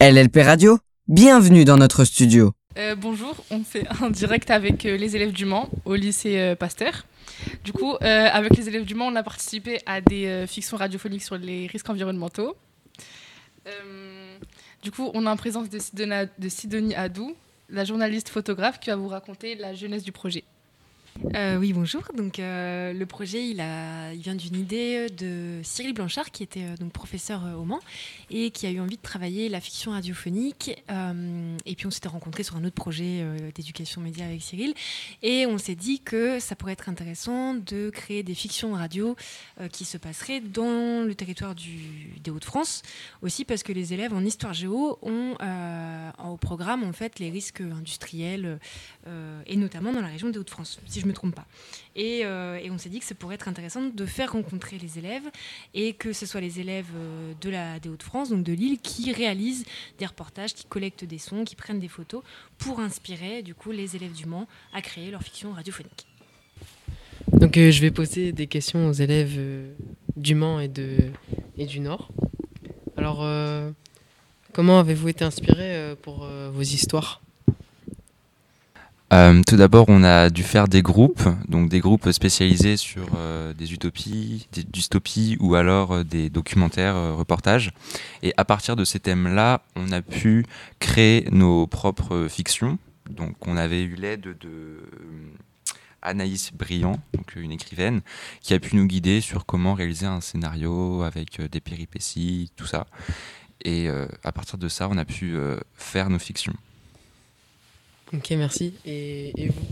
LLP Radio, bienvenue dans notre studio. Euh, bonjour, on fait un direct avec euh, les élèves du Mans au lycée euh, Pasteur. Du coup, avec les élèves du Mans, on a participé à des fictions radiophoniques sur les risques environnementaux. Du coup, on est en présence de, Sidonie Adou, la journaliste photographe qui va vous raconter la jeunesse du projet. Euh, oui, bonjour. Donc, euh, le projet, il, vient d'une idée de Cyril Blanchard, qui était euh, donc professeur euh, au Mans et qui a eu envie de travailler la fiction radiophonique. Euh, et puis, on s'était rencontrés sur un autre projet euh, d'éducation média avec Cyril. Et on s'est dit que ça pourrait être intéressant de créer des fictions radio euh, qui se passeraient dans le territoire des Hauts-de-France. Aussi parce que les élèves en histoire géo ont euh, au programme en fait les risques industriels euh, et notamment dans la région des Hauts-de-France, me trompe pas. Et, euh, et on s'est dit que ça pourrait être intéressant de faire rencontrer les élèves et que ce soit les élèves euh, de la, des Hauts-de-France, donc de Lille, qui réalisent des reportages, qui collectent des sons, qui prennent des photos pour inspirer du coup les élèves du Mans à créer leur fiction radiophonique. Donc euh, je vais poser des questions aux élèves du Mans et, de, et du Nord. Alors, comment avez-vous été inspiré pour vos histoires? Euh, tout d'abord, on a dû faire des groupes, donc des groupes spécialisés sur euh, des utopies, des dystopies ou alors euh, des documentaires, reportages. Et à partir de ces thèmes-là, on a pu créer nos propres fictions. Donc, on avait eu l'aide de Anaïs Briand, donc une écrivaine, qui a pu nous guider sur comment réaliser un scénario avec des péripéties, tout ça. Et à partir de ça, on a pu faire nos fictions. Ok, merci. Et, et vous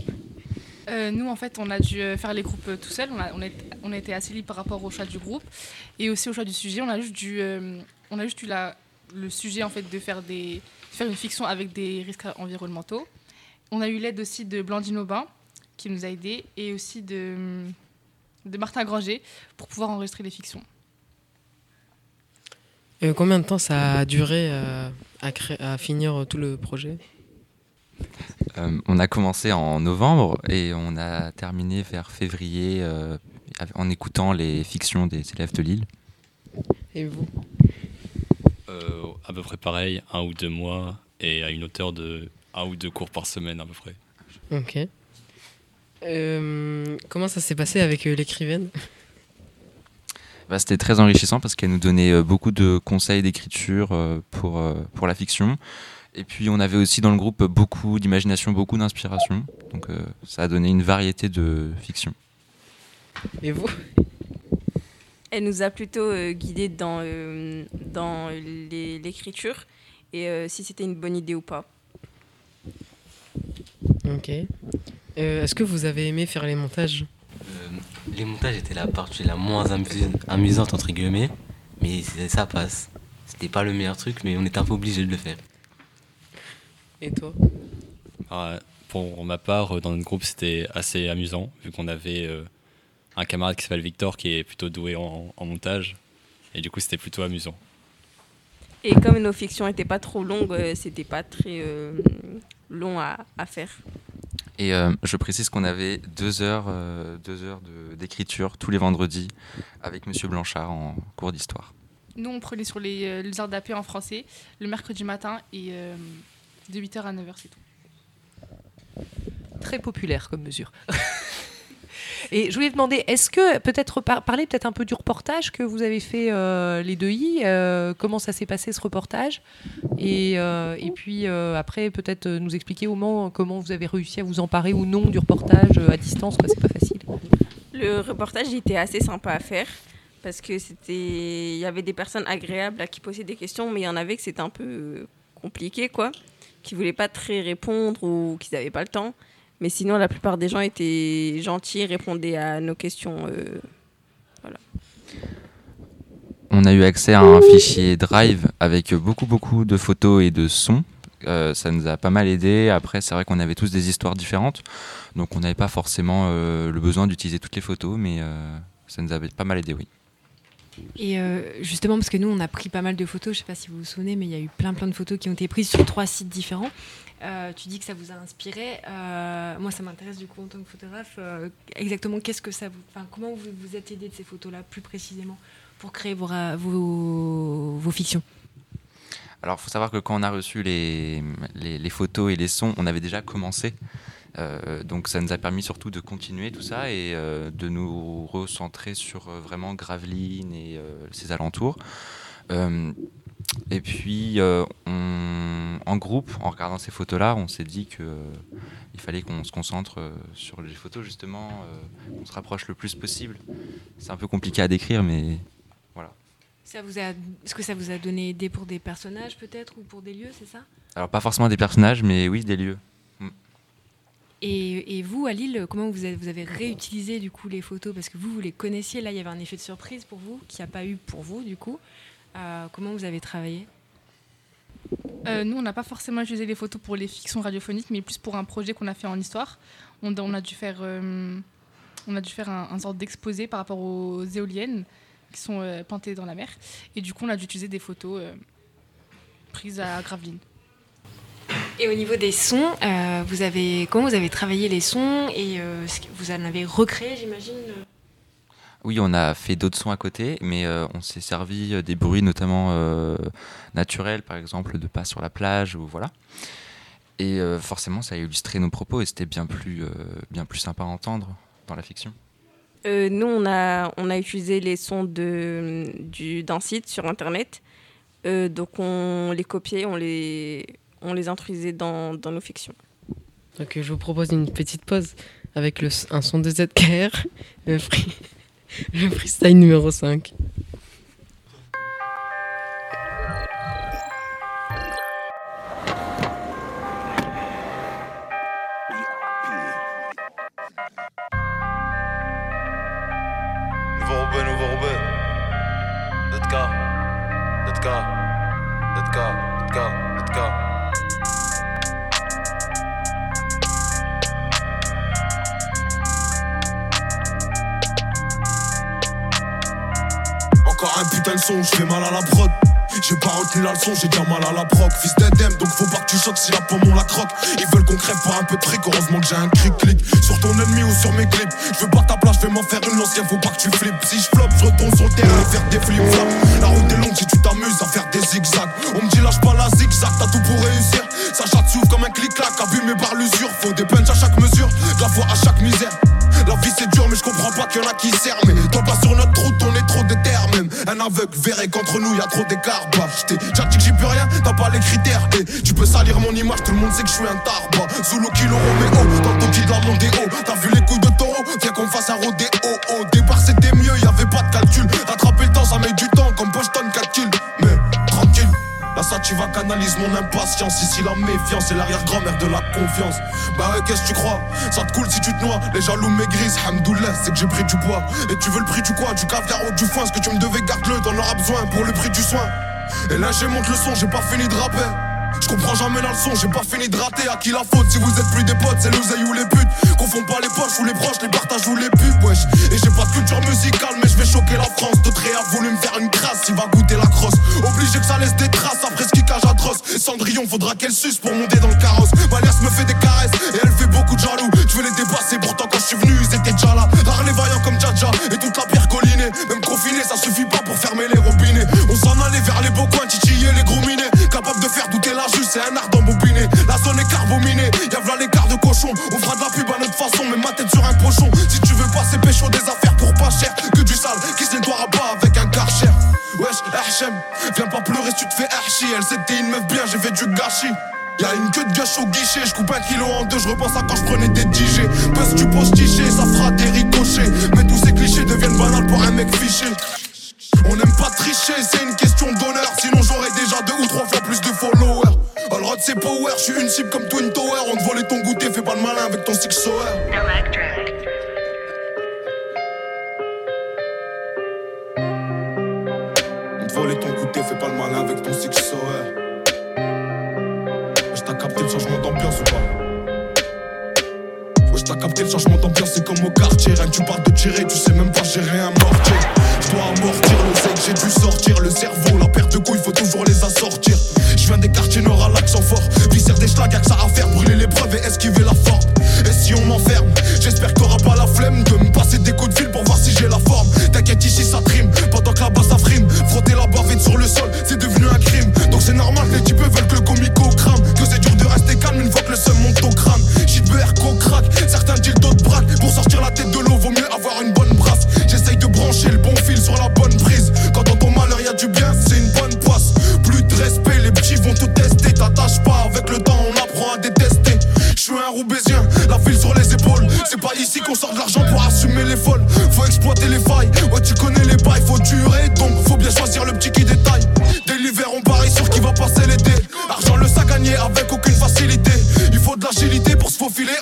Euh, nous, en fait, on a dû euh, faire les groupes euh, tout seul. On a, on, est, assez libre par rapport au choix du groupe et aussi au choix du sujet. On a juste, dû, euh, on a juste eu la, le sujet en fait, de faire, des, de faire une fiction avec des risques environnementaux. On a eu l'aide aussi de Blandine Aubin qui nous a aidés et aussi de, de Martin Granger pour pouvoir enregistrer les fictions. Combien de temps ça a duré à, créer, à finir tout le projet? Euh, on a commencé en novembre et on a terminé vers février euh, en écoutant les fictions des élèves de Lille. Et vous? Euh, à peu près pareil, un ou deux mois, et à une hauteur de un ou deux cours par semaine à peu près. Ok. Euh, comment ça s'est passé avec euh, l'écrivaine? Bah, C'était très enrichissant parce qu'elle nous donnait euh, beaucoup de conseils d'écriture euh, pour, euh, pour la fiction. Et puis on avait aussi dans le groupe beaucoup d'imagination, beaucoup d'inspiration. Donc euh, ça a donné une variété de fictions. Et vous Elle nous a plutôt euh, guidés dans, euh, dans les- l'écriture et euh, si c'était une bonne idée ou pas. Ok. Euh, Est-ce que vous avez aimé faire les montages? Euh, les montages étaient la partie la moins amusante entre guillemets, mais ça passe. C'était pas le meilleur truc, mais on était un peu obligé de le faire. Et toi Ah, pour ma part, euh, dans notre groupe, c'était assez amusant, vu qu'on avait euh, un camarade qui s'appelle Victor, qui est plutôt doué en, en montage, et du coup, c'était plutôt amusant. Et comme nos fictions n'étaient pas trop longues, euh, c'était pas très euh, long à, à faire. Et euh, je précise qu'on avait deux heures, euh, deux heures de- d'écriture tous les vendredis avec Monsieur Blanchard en cours d'histoire. Nous, on prenait sur les, euh, les heures d'AP en français le mercredi matin et euh, de 8h à 9h, c'est tout. Très populaire comme mesure. Et je voulais demander, est-ce que peut-être par- parler peut-être un peu du reportage que vous avez fait euh, les deux i euh, Comment ça s'est passé ce reportage? Et, euh, et puis euh, après peut-être nous expliquer au moment comment vous avez réussi à vous emparer ou non du reportage à distance. quoi, C'est pas facile. Le reportage il était assez sympa à faire parce que c'était il y avait des personnes agréables à qui poser des questions, mais il y en avait que c'était un peu compliqué quoi, qui voulaient pas très répondre ou qui n'avaient pas le temps. Mais sinon, la plupart des gens étaient gentils, répondaient à nos questions. euh, On a eu accès à un fichier Drive avec beaucoup beaucoup de photos et de sons. Euh, ça nous a pas mal aidé. Après, c'est vrai qu'on avait tous des histoires différentes, donc on n'avait pas forcément euh, le besoin d'utiliser toutes les photos, mais ça nous avait pas mal aidé, oui. Et euh, justement, parce que nous, on a pris pas mal de photos, je sais pas si vous vous souvenez, mais il y a eu plein plein de photos qui ont été prises sur trois sites différents. Euh, tu dis que ça vous a inspiré. Euh, moi, ça m'intéresse du coup en tant que photographe. exactement, qu'est-ce que ça vous, comment vous vous êtes aidé de ces photos-là plus précisément pour créer vos, vos, vos fictions? Alors, il faut savoir que quand on a reçu les, les, les photos et les sons, on avait déjà commencé. Euh, donc, ça nous a permis surtout de continuer tout ça et euh, de nous recentrer sur euh, vraiment Gravelines et ses alentours. Et puis, on- en groupe, en regardant ces photos-là, on s'est dit que il fallait qu'on se concentre sur les photos justement, qu'on se rapproche le plus possible. C'est un peu compliqué à décrire, mais voilà. Ça vous a, est-ce que ça vous a donné idée pour des personnages peut-être ou pour des lieux, c'est ça? Alors pas forcément des personnages, mais oui des lieux. Et, vous, à Lille, comment vous avez, réutilisé du coup les photos? Parce que vous, vous les connaissiez, là il y avait un effet de surprise pour vous, qu'il n'y a pas eu pour vous du coup. Euh, comment vous avez travaillé? Euh, nous, on n'a pas forcément utilisé les photos pour les fictions radiophoniques, mais plus pour un projet qu'on a fait en histoire. On, a dû faire, euh, dû faire un, un d'exposé par rapport aux éoliennes qui sont plantées dans la mer. Et du coup, on a dû utiliser des photos prises à Gravelines. Et au niveau des sons, euh, vous avez, comment vous avez travaillé les sons et euh, vous en avez recréé, j'imagine Oui, on a fait d'autres sons à côté, mais euh, on s'est servi euh, des bruits notamment euh, naturels, par exemple de pas sur la plage ou voilà. Et euh, forcément, ça a illustré nos propos et c'était bien plus euh, bien plus sympa à entendre dans la fiction. Euh, nous, on a, on a utilisé les sons de, du, d'un site sur Internet. Euh, donc, on les copiait, on les, on les introduisait dans, dans nos fictions. Donc je vous propose une petite pause avec le, un son de ZKR, le, le freestyle numéro 5. J'ai déjà mal à la proc. Fils d'Edem, donc faut pas que tu choques si la pomme on la croque. Ils veulent qu'on crève pour un peu de fric, heureusement que j'ai un cric-clic. Sur ton ennemi ou sur mes clips. Je veux pas ta place, je vais m'en faire une l'ancien, faut pas que tu flippes. Si je floppe, je retourne sur le terrain et faire des flip-flops. La route est longue si tu t'amuses à faire des zigzags. On me dit lâche pas la zigzag, t'as tout pour réussir. Ça chatte s'ouvre comme un clic-clac, abîmé par l'usure. Faut des punches à chaque mesure, de la foi à chaque misère. La vie c'est dur mais je comprends pas qu'il y en a qui servent Mais toi pas sur notre route on est trop déter même Un aveugle verrait qu'entre nous y a trop d'écart. Bah j't'ai déjà dit que j'y peux rien T'as pas les critères. Et tu peux salir mon image tout le monde sait que je suis un tarba Zulu kilo Roméo Dans ton de la Mondéo T'as vu les coups de taureau Viens qu'on fasse un rodéo Au Tu vas canalise mon impatience. Ici la méfiance c'est l'arrière-grand-mère de la confiance. Bah qu'est-ce que tu crois? Ça te coule si tu te noies. Les jaloux maigrissent. Hamdoullah c'est que j'ai pris du poids. Et tu veux le prix du quoi? Du caviar ou du foin? Ce que tu me devais garde-le? T'en auras besoin pour le prix du soin. Et là j'ai monte le son j'ai pas fini de rapper je comprends jamais la leçon, j'ai pas fini de rater. À qui la faute si vous êtes plus des potes, c'est l'oseille ou les putes. Confond pas les poches ou les proches, les partages ou les pubs, wesh. Et j'ai pas de culture musicale, mais je vais choquer la France. D'autres a voulu me faire une crasse, il va goûter la crosse. Obligé que ça laisse des traces après ce qui cage atroce. Et Cendrillon, faudra qu'elle suce pour monter dans le carrosse. Je repense à quand je prenais des DJ. Buzz, tu poses tiché, ça fera des ricochets. Mais tous ces clichés deviennent banals pour un mec fiché. On n'aime pas tricher, c'est une question d'honneur. Sinon j'aurais déjà deux ou trois fois plus de followers. Allrod c'est power, je suis une cible comme Twin Tower. On te volait ton goûter, fais pas le malin avec ton six sour. Au quartier. Rien que tu parles de tirer, tu sais même pas gérer un mortier. Je dois amortir le sec, j'ai dû sortir le cerveau.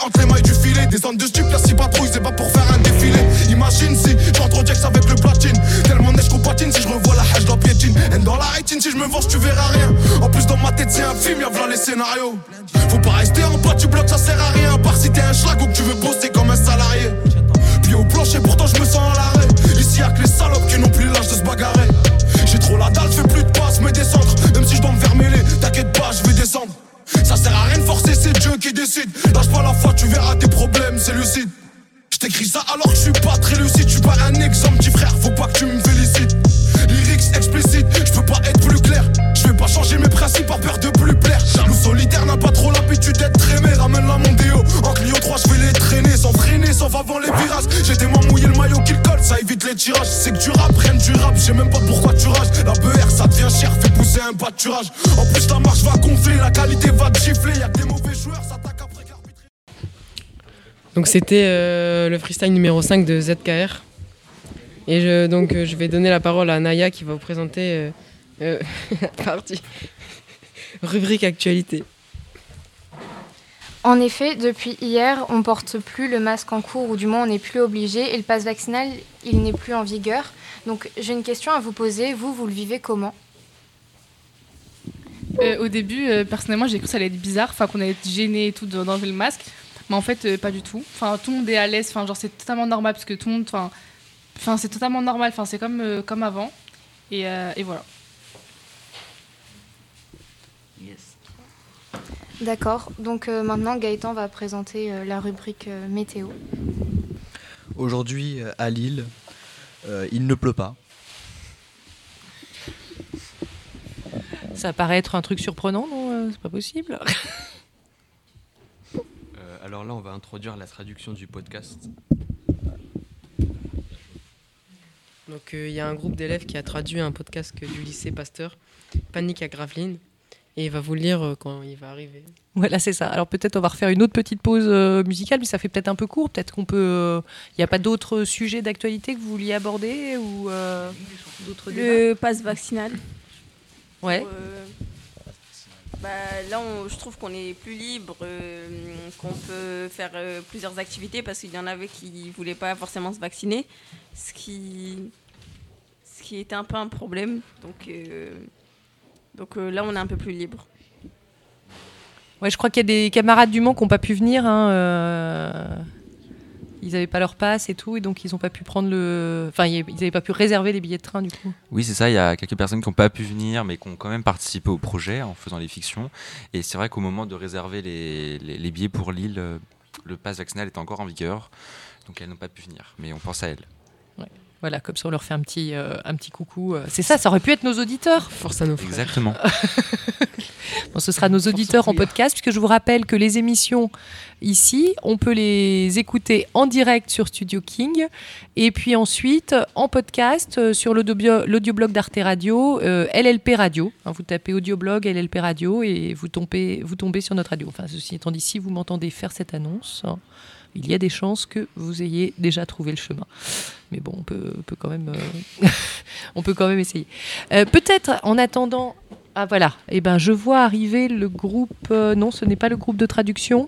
Entre les mailles du filet. Des zones de stup, la six patrouilles, c'est pas pour faire un défilé. Imagine si j'entre au avec le platine. Tellement neige qu'on patine, si je revois la hache, la piétine. Et dans la rétine, si je me venge, tu verras rien. En plus, dans ma tête, c'est un film, y'a voilà les scénarios. Faut pas rester en bas du bloc, ça sert à rien. À part si t'es un schlag ou que tu veux bosser tirages. C'est que tu rap, rien du rap, je sais même pas pourquoi tu rages. La BR, ça devient cher, fait pousser un pâturage. En plus, la marche va gonfler, la qualité va te gifler. Y'a que des mauvais joueurs, ça t'attaque après. Donc c'était euh, le freestyle numéro 5 de ZKR. Et je, donc euh, je vais donner la parole à Naya qui va vous présenter euh, euh, la partie rubrique actualité. En effet, depuis hier, on porte plus le masque en cours, ou du moins on n'est plus obligé, et le pass vaccinal, il n'est plus en vigueur. Donc j'ai une question à vous poser. Vous, vous le vivez comment? Euh, au début, euh, personnellement, j'ai cru que ça allait être bizarre, enfin qu'on allait être gêné et tout de- d'enlever le masque, mais en fait, euh, pas du tout. Enfin, tout le monde est à l'aise. Enfin, genre c'est totalement normal parce que tout le monde, enfin, c'est totalement normal. Enfin, c'est comme comme avant. Et voilà. D'accord. Donc euh, maintenant, Gaëtan va présenter euh, la rubrique euh, météo. Aujourd'hui, à Lille, euh, il ne pleut pas. Ça paraît être un truc surprenant, non C'est pas possible. Euh, alors là, on va introduire la traduction du podcast. Donc euh, il y a un groupe d'élèves qui a traduit un podcast du lycée Pasteur, Panique à Gravelines, et il va vous le lire euh, quand il va arriver. Voilà, c'est ça. Alors peut-être on va refaire une autre petite pause euh, musicale, mais ça fait peut-être un peu court. Peut-être qu'on peut. Il n'y a pas d'autres sujets d'actualité que vous vouliez aborder ou euh, d'autres Le pass vaccinal. Ouais. Pour, euh, bah, là, on- je trouve qu'on est plus libre, euh, qu'on peut faire euh, plusieurs activités parce qu'il y en avait qui voulaient pas forcément se vacciner, ce qui, ce qui était un peu un problème. Donc, euh, donc euh, là, on est un peu plus libre. Ouais, je crois qu'il y a des camarades du Mans qui n'ont pas pu venir. hein, euh, Ils n'avaient pas leur passe et tout, et donc ils n'ont pas pu prendre le. Enfin, ils n'avaient pas pu réserver les billets de train du coup. Oui, c'est ça. Il y a quelques personnes qui n'ont pas pu venir, mais qui ont quand même participé au projet en faisant les fictions. Et c'est vrai qu'au moment de réserver les, les- les billets pour Lille, euh, le pass vaccinal est encore en vigueur. Donc elles n'ont pas pu venir. Mais on pense à elles. Voilà, comme ça on leur fait un petit, euh, un petit coucou. euh. C'est ça, ça aurait pu être nos auditeurs. Force à nos frères. Exactement. Bon, ce sera nos auditeurs en podcast, puisque je vous rappelle que les émissions ici, on peut les écouter en direct sur Studio King, et puis ensuite en podcast euh, sur l'audio- l'audioblog d'Arte Radio, euh, LLP Radio. Hein, vous tapez audioblog LLP Radio et vous tombez, vous tombez sur notre radio. Enfin, ceci étant dit, si vous m'entendez faire cette annonce, hein, il y a des chances que vous ayez déjà trouvé le chemin. Mais bon, on peut, on peut quand même, euh, on peut quand même essayer. Euh, Peut-être en attendant. Ah voilà, eh ben, je vois arriver le groupe. euh, non, ce n'est pas le groupe de traduction.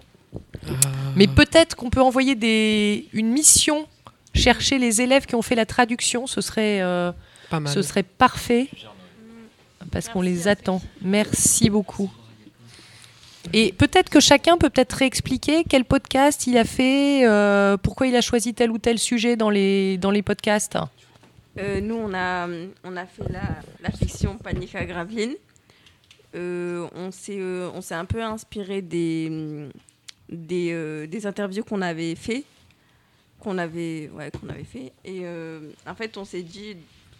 Mais peut-être qu'on peut envoyer des, une mission chercher les élèves qui ont fait la traduction. Ce serait, euh, Pas mal. ce serait parfait. Parce qu'on les attend. Merci beaucoup. Et peut-être que chacun peut peut-être réexpliquer quel podcast il a fait, euh, pourquoi il a choisi tel ou tel sujet dans les, dans les podcasts. Euh, nous, on a, on a fait la, fiction Panique à Gravelines. Euh, on s'est euh, on s'est un peu inspiré des, des, des interviews qu'on avait fait. Qu'on avait, ouais, qu'on avait fait. Et en fait, on s'est dit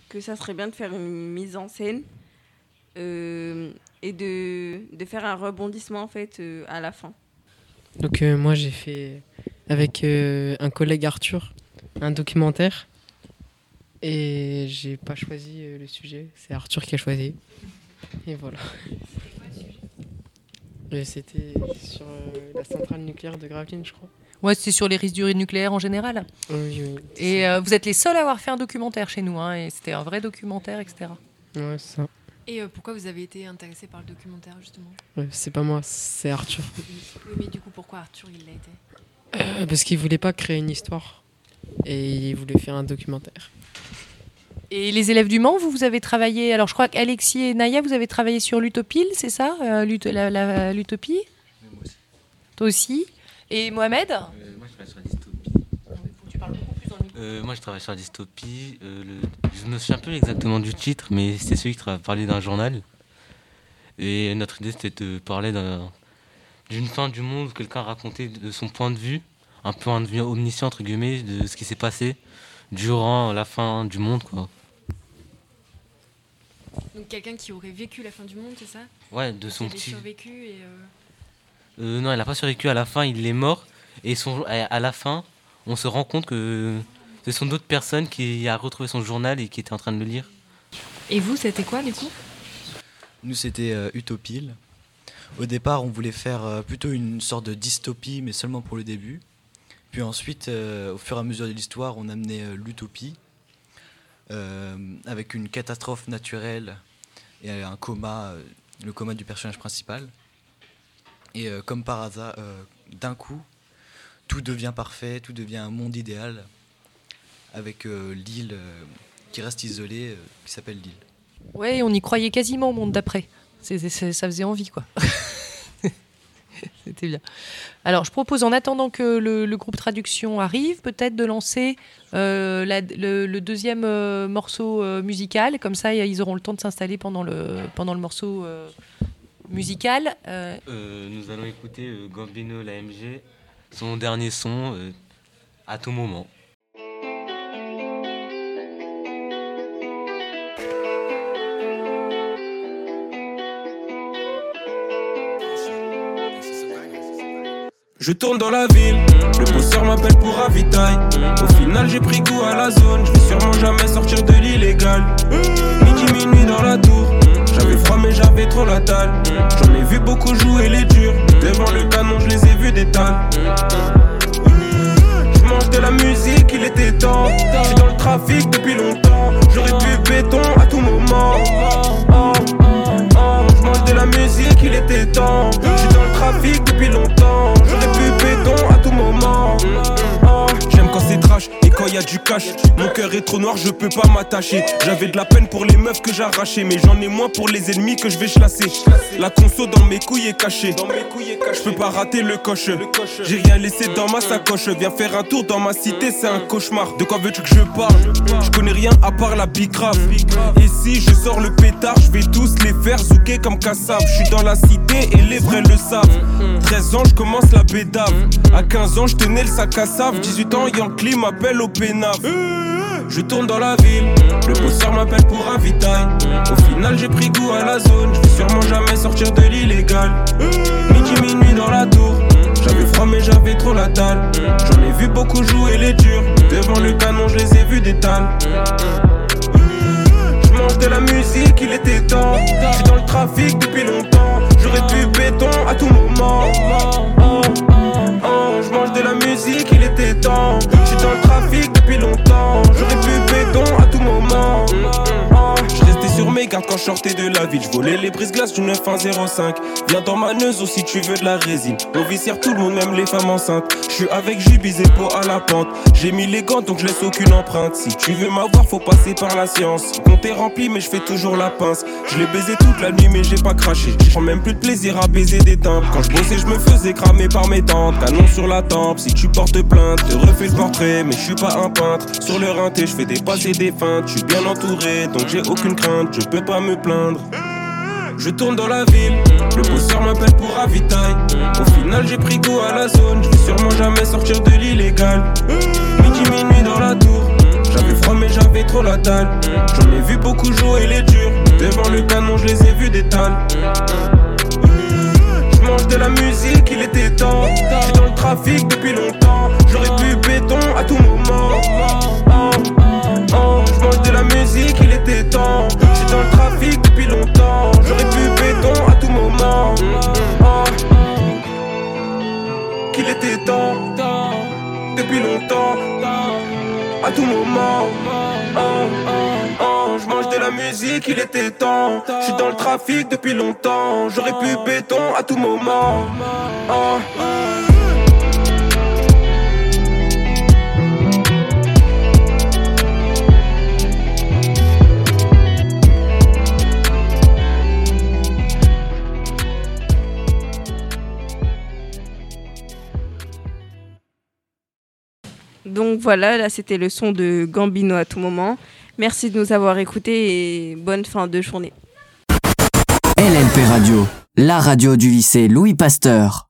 que ça serait bien de faire une mise en scène et de, de faire un rebondissement en fait euh, à la fin. Donc euh, moi j'ai fait avec euh, un collègue Arthur un documentaire et j'ai pas choisi euh, le sujet, c'est Arthur qui a choisi. Et voilà. C'était sur euh, la centrale nucléaire de Gravelines, je crois. Ouais, c'est sur les risques du nucléaire en général. Oui, oui. Et euh, vous êtes les seuls à avoir fait un documentaire chez nous. hein, et c'était un vrai documentaire, etc. Ouais, c'est ça. Et euh, pourquoi vous avez été intéressé par le documentaire justement Ouais, c'est pas moi, c'est Arthur. Oui, mais du coup, pourquoi Arthur il l'a été Euh, parce qu'il voulait pas créer une histoire et il voulait faire un documentaire. Et les élèves du Mans, vous, vous avez travaillé. Alors, je crois qu'Alexis et Naya, vous avez travaillé sur l'utopile, c'est ça euh, L'utopie Toi aussi Et Mohamed Euh, moi, je travaille sur la dystopie. Euh, moi, je travaille sur la dystopie. Euh, le- Je me souviens plus exactement du titre, mais c'était celui qui parlait d'un journal. Et notre idée, c'était de parler d'un- d'une fin du monde où quelqu'un racontait de son point de vue, un point de vue omniscient, entre guillemets, de ce qui s'est passé durant la fin du monde, quoi. Donc, quelqu'un qui aurait vécu la fin du monde, c'est ça? Ouais, de son petit... survécu et. euh, Euh, non, elle n'a pas survécu à la fin, il est mort. Et son, à la fin, on se rend compte que ce sont d'autres personnes qui a retrouvé son journal et qui étaient en train de le lire. Et vous, c'était quoi du coup? Nous, c'était euh, Utopile. Au départ, on voulait faire euh, plutôt une sorte de dystopie, mais seulement pour le début. Puis ensuite, euh, au fur et à mesure de l'histoire, on amenait euh, l'utopie, euh, avec une catastrophe naturelle et un coma, euh, le coma du personnage principal. Et euh, comme par hasard, euh, d'un coup, tout devient parfait, tout devient un monde idéal, avec euh, l'île euh, qui reste isolée, euh, qui s'appelle l'île. Ouais, on y croyait quasiment au monde d'après. C'est- c'est- c'est- ça faisait envie, quoi. C'était bien. Alors, je propose, en attendant que le, le groupe traduction arrive, peut-être de lancer euh, la- le, le deuxième euh, morceau euh, musical. Comme ça, ils auront le temps de s'installer pendant le, pendant le morceau euh, musical. Euh, Euh, nous allons écouter euh, Gambino l'AMG, son dernier son, euh, à tout moment. Je tourne dans la ville, le bosseur m'appelle pour ravitail. Au final, j'ai pris goût à la zone, je vais sûrement jamais sortir de l'illégal. Midi, minuit dans la tour, j'avais froid mais j'avais trop la dalle. J'en ai vu beaucoup jouer les durs, devant le canon, je les ai vus d'étal. Je mange de la musique, il était temps. Je suis dans le trafic depuis longtemps, j'aurais pu béton à tout moment. Oh, oh, de la musique, il était temps. Je suis dans le trafic depuis longtemps, béton à tout moment. Oh, J'aime quand c'est trash quand y a du cash. Mon cœur est trop noir, je peux pas m'attacher. J'avais de la peine pour les meufs que j'arrachais, mais j'en ai moins pour les ennemis que je vais chlasser. La conso dans mes couilles est cachée. Je peux pas rater le coche. J'ai rien laissé dans ma sacoche. Viens faire un tour dans ma cité, c'est un cauchemar. De quoi veux-tu que je parle? Je connais rien à part la bicrave. Et si je sors le pétard, je vais tous les faire zouker comme Kassav. Je suis dans la cité et les vrais le savent. 13 ans, je commence la bédave. À 15 ans, je tenais le sac à sable. 18 ans, Yankee m'appelle au pénaf. Je tourne dans la ville, le bosseur m'appelle pour ravitail. Au final, j'ai pris goût à la zone, je vais sûrement jamais sortir de l'illégal. Midi, minuit dans la tour, j'avais froid mais j'avais trop la dalle. J'en ai vu beaucoup jouer les durs, devant le canon, je les ai vus d'étal. Je mange de la musique, il était temps. Je suis dans le trafic depuis longtemps, j'aurais pu béton à tout moment. Quand je sortais de la ville. Je volais les brises-glaces du 9105. Viens dans ma neuse si tu veux de la résine. Au vicière, tout le monde, même les femmes enceintes. Je suis avec Jubis et pour à la pente. J'ai mis les gants donc je laisse aucune empreinte. Si tu veux m'avoir, faut passer par la science. Mon est rempli, mais je fais toujours la pince. Je l'ai baisé toute la nuit, mais j'ai pas craché. Je prends même plus de plaisir à baiser des timbres. Quand je bossais, je me faisais cramer par mes tantes. Canon sur la tempe, si tu portes plainte, te refais le portrait, mais je suis pas un peintre. Sur le rinté, je fais des passes et des feintes. Je suis bien entouré, donc j'ai aucune crainte, je peux pas me plaindre. Je tourne dans la ville, le bosseur m'appelle pour ravitail. Au final, j'ai pris goût à la zone, je vais sûrement jamais sortir de l'illégal. Midi, minuit dans la tour, j'avais froid mais j'avais trop la dalle. J'en ai vu beaucoup jouer les durs, devant le canon, je les ai vus d'étal. Je mange de la musique, il était temps. Je suis dans le trafic depuis longtemps, j'aurais pu béton à tout moment. Oh, oh, je mange de la musique, il était temps. Dans le trafic depuis longtemps, j'aurais pu béton à tout moment. Oh, qu'il était temps, depuis longtemps, à tout moment. Oh, oh, je mange de la musique, il était temps. Je suis dans le trafic depuis longtemps. J'aurais pu béton à tout moment. Voilà, là c'était le son de Gambino à tout moment. Merci de nous avoir écoutés et bonne fin de journée. LLP Radio, la radio du lycée Louis Pasteur.